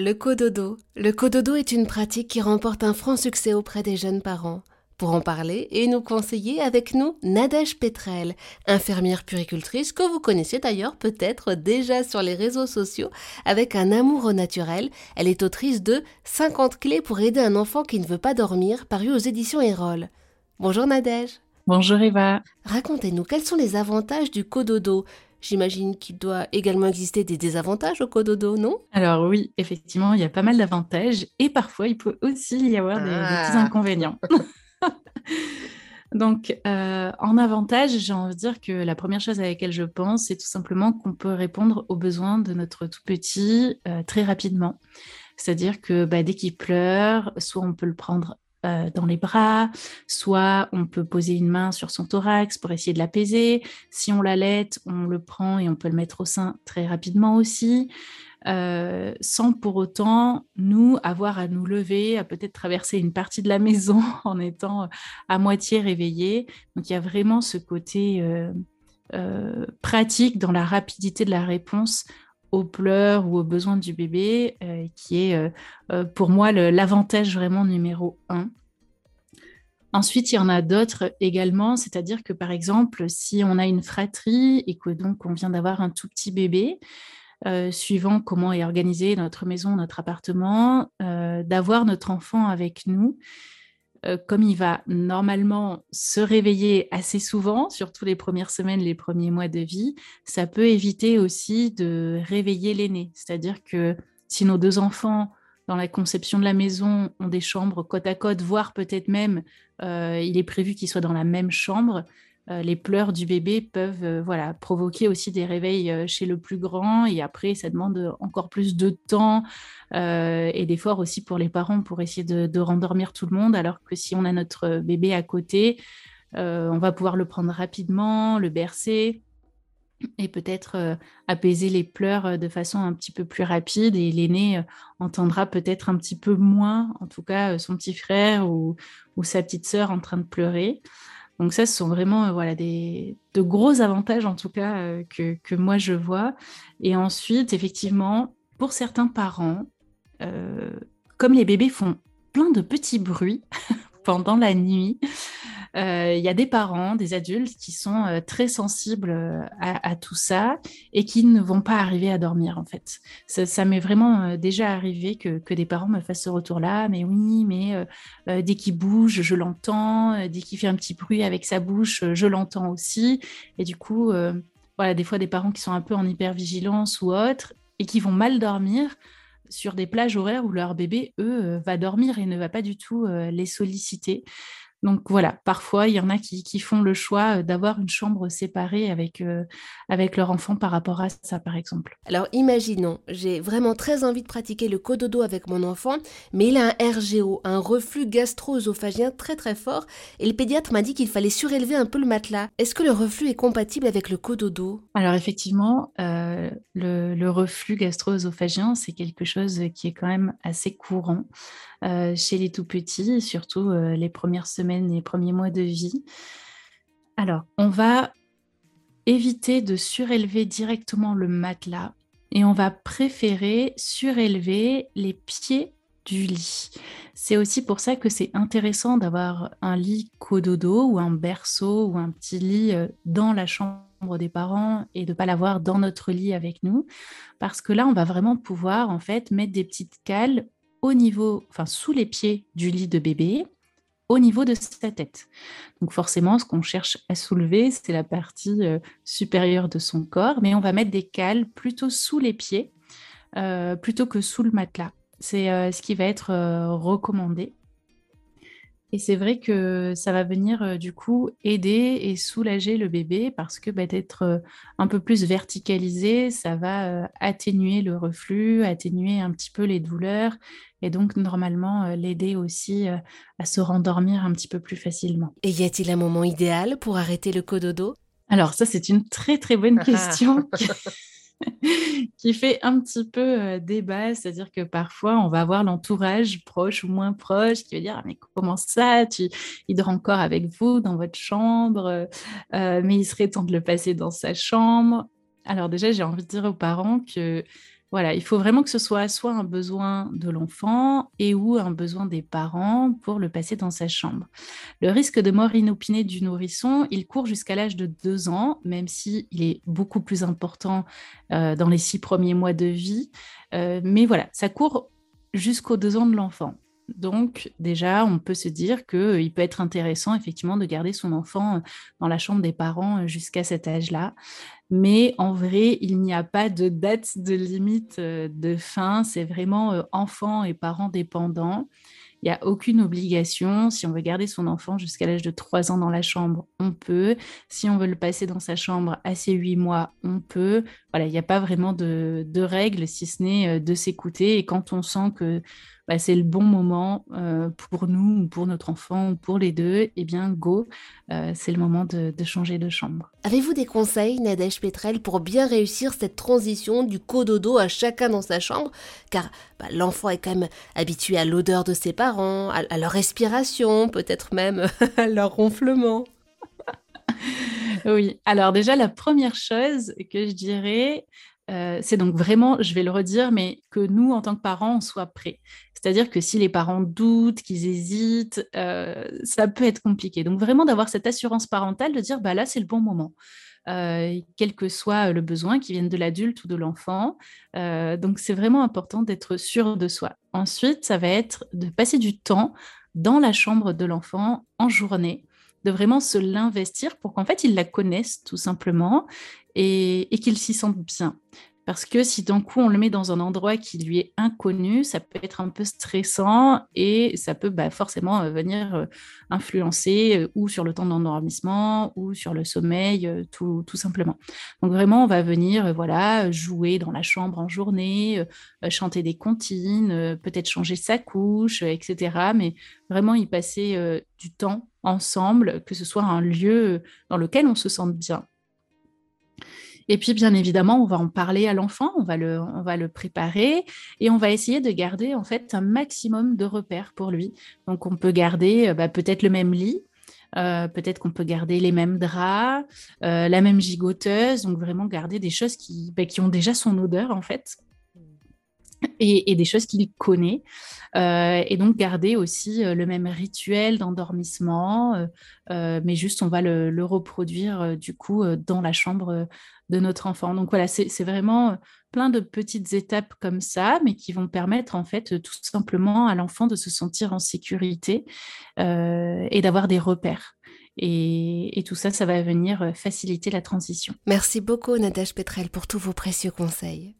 Le cododo. Le cododo est une pratique qui remporte un franc succès auprès des jeunes parents. Pour en parler et nous conseiller avec nous Nadège Petrel, infirmière puricultrice que vous connaissez d'ailleurs peut-être déjà sur les réseaux sociaux avec un amour au naturel. Elle est autrice de 50 clés pour aider un enfant qui ne veut pas dormir, paru aux éditions Erol. Bonjour Nadège. Bonjour Eva. Racontez-nous quels sont les avantages du cododo? J'imagine qu'il doit également exister des désavantages au cododo, non? Alors oui, effectivement, il y a pas mal d'avantages et parfois il peut aussi y avoir des, petits ah. inconvénients. Donc, euh, en avantage, j'ai envie de dire que la première chose à laquelle je pense, c'est tout simplement qu'on peut répondre aux besoins de notre tout petit euh, très rapidement. C'est-à-dire que bah, dès qu'il pleure, soit on peut le prendre euh, dans les bras, soit on peut poser une main sur son thorax pour essayer de l'apaiser. Si on l'allait, on le prend et on peut le mettre au sein très rapidement aussi. Euh, sans pour autant nous avoir à nous lever, à peut-être traverser une partie de la maison en étant à moitié réveillé. Donc il y a vraiment ce côté euh, pratique dans la rapidité de la réponse pleurs ou aux besoins du bébé, euh, qui est euh, euh, pour moi l'avantage vraiment numéro un. Ensuite, il y en a d'autres également, c'est-à-dire que par exemple, si on a une fratrie et que donc on vient d'avoir un tout petit bébé, suivant comment est organisé notre maison, notre appartement, d'avoir notre enfant avec nous, euh, comme il va normalement se réveiller assez souvent, surtout les premières semaines, les premiers mois de vie, ça peut éviter aussi de réveiller l'aîné. C'est-à-dire que si nos deux enfants, dans la conception de la maison, ont des chambres côte à côte, voire peut-être même, euh, il est prévu qu'ils soient dans la même chambre, euh, les pleurs du bébé peuvent euh, voilà, provoquer aussi des réveils euh, chez le plus grand et après ça demande encore plus de temps et d'efforts aussi pour les parents pour essayer de, rendormir tout le monde alors que si on a notre bébé à côté, on va pouvoir le prendre rapidement, le bercer et peut-être apaiser les pleurs de façon un petit peu plus rapide et l'aîné entendra peut-être un petit peu moins, en tout cas son petit frère ou, ou sa petite sœur en train de pleurer. Donc ça, ce sont vraiment euh, voilà, des, de gros avantages en tout cas euh, que, que, moi je vois. Et ensuite, effectivement, pour certains parents, euh, comme les bébés font plein de petits bruits pendant la nuit, il y a des parents, des adultes qui sont euh, très sensibles euh, à, tout ça et qui ne vont pas arriver à dormir en fait. Ça, m'est vraiment déjà arrivé que, que, des parents me fassent ce retour-là, mais oui, mais dès qu'il bouge, je l'entends, dès qu'il fait un petit bruit avec sa bouche, je l'entends aussi. Et du coup, voilà, des fois des parents qui sont un peu en hypervigilance ou autre et qui vont mal dormir sur des plages horaires où leur bébé, eux, va dormir et ne va pas du tout les solliciter. Donc voilà, parfois, il y en a qui, font le choix euh, d'avoir une chambre séparée avec, euh, avec leur enfant par rapport à ça, par exemple. Alors imaginons, j'ai vraiment très envie de pratiquer le cododo avec mon enfant, mais il a un RGO, un reflux gastro-œsophagien très très fort, et le pédiatre m'a dit qu'il fallait surélever un peu le matelas. Est-ce que le reflux est compatible avec le cododo? Alors effectivement, euh, le, le, reflux gastro-œsophagien, c'est quelque chose qui est quand même assez courant. Euh, chez les tout petits, surtout les premières semaines et premiers mois de vie. Alors, on va éviter de surélever directement le matelas et on va préférer surélever les pieds du lit. C'est aussi pour ça que c'est intéressant d'avoir un lit cododo ou un berceau ou un petit lit euh, dans la chambre des parents et de ne pas l'avoir dans notre lit avec nous parce que là on va vraiment pouvoir en fait mettre des petites cales au niveau, enfin sous les pieds du lit de bébé, au niveau de sa tête. Donc forcément, ce qu'on cherche à soulever, c'est la partie euh, supérieure de son corps, mais on va mettre des cales plutôt sous les pieds, euh, plutôt que sous le matelas. C'est euh, ce qui va être recommandé. Et c'est vrai que ça va venir euh, du coup aider et soulager le bébé parce que bah, d'être euh, un peu plus verticalisé, ça va euh, atténuer le reflux, atténuer un petit peu les douleurs et donc normalement l'aider aussi à se rendormir un petit peu plus facilement. Et y a-t-il un moment idéal pour arrêter le cododo? Alors ça c'est une très très bonne question. qui fait un petit peu euh, débat, c'est-à-dire que parfois on va avoir l'entourage proche ou moins proche qui va dire mais comment ça, tu, il dort encore avec vous dans votre chambre, euh, mais il serait temps de le passer dans sa chambre. Alors déjà j'ai envie de dire aux parents que Voilà, il faut vraiment que ce soit soit un besoin de l'enfant et ou un besoin des parents pour le passer dans sa chambre. Le risque de mort inopinée du nourrisson, il court jusqu'à l'âge de deux ans, même s'il est beaucoup plus important euh, dans les six premiers mois de vie. Euh, mais voilà, ça court jusqu'aux deux ans de l'enfant. Donc déjà, on peut se dire qu'il peut être intéressant effectivement de garder son enfant dans la chambre des parents jusqu'à cet âge-là. Mais en vrai, il n'y a pas de date de limite euh, de fin. C'est vraiment euh, enfant et parents dépendants. Il n'y a aucune obligation. Si on veut garder son enfant jusqu'à l'âge de 3 ans dans la chambre, on peut. Si on veut le passer dans sa chambre à ses 8 mois, on peut. Voilà, il n'y a pas vraiment de, règles, si ce n'est euh, de s'écouter. Et quand on sent que bah, c'est le bon moment euh, pour nous, pour notre enfant, ou pour les deux, eh bien, go, euh, c'est le moment de, changer de chambre. Avez-vous des conseils, Nadège Petrel, pour bien réussir cette transition du cododo à chacun dans sa chambre? Car bah, l'enfant est quand même habitué à l'odeur de ses parents, à leur respiration, peut-être même à leur ronflement. Oui, alors déjà, la première chose que je dirais, euh, c'est donc vraiment, je vais le redire, mais que nous, en tant que parents, on soit prêts. C'est-à-dire que si les parents doutent, qu'ils hésitent, euh, ça peut être compliqué. Donc vraiment d'avoir cette assurance parentale de dire, bah là, c'est le bon moment. Euh, quel que soit le besoin, qui vienne de l'adulte ou de l'enfant. donc c'est vraiment important d'être sûr de soi. Ensuite, ça va être de passer du temps dans la chambre de l'enfant en journée de vraiment se l'investir pour qu'en fait, ils la connaissent tout simplement et, et qu'ils s'y sentent bien. Parce que si d'un coup on le met dans un endroit qui lui est inconnu, ça peut être un peu stressant et ça peut bah, forcément euh, venir euh, influencer euh, ou sur le temps d'endormissement ou sur le sommeil, tout, tout, simplement. Donc vraiment, on va venir voilà jouer dans la chambre en journée, chanter des comptines, peut-être changer sa couche, etc. Mais vraiment y passer du temps ensemble, que ce soit un lieu dans lequel on se sente bien. Et puis, bien évidemment, on va en parler à l'enfant, on, va le, on va le préparer et on va essayer de garder en fait un maximum de repères pour lui. Donc, on peut garder euh, bah, peut-être le même lit, euh, peut-être qu'on peut garder les mêmes draps, euh, la même gigoteuse, donc vraiment garder des choses qui, bah, qui ont déjà son odeur en fait et, des choses qu'il connaît. Euh, et donc garder aussi euh, le même rituel d'endormissement, euh, mais juste on va le, reproduire du coup dans la chambre de notre enfant. Donc voilà, c'est vraiment plein de petites étapes comme ça, mais qui vont permettre en fait tout simplement à l'enfant de se sentir en sécurité et d'avoir des repères. Et, et, tout ça, ça va venir faciliter la transition. Merci beaucoup, Nadège Petrel, pour tous vos précieux conseils.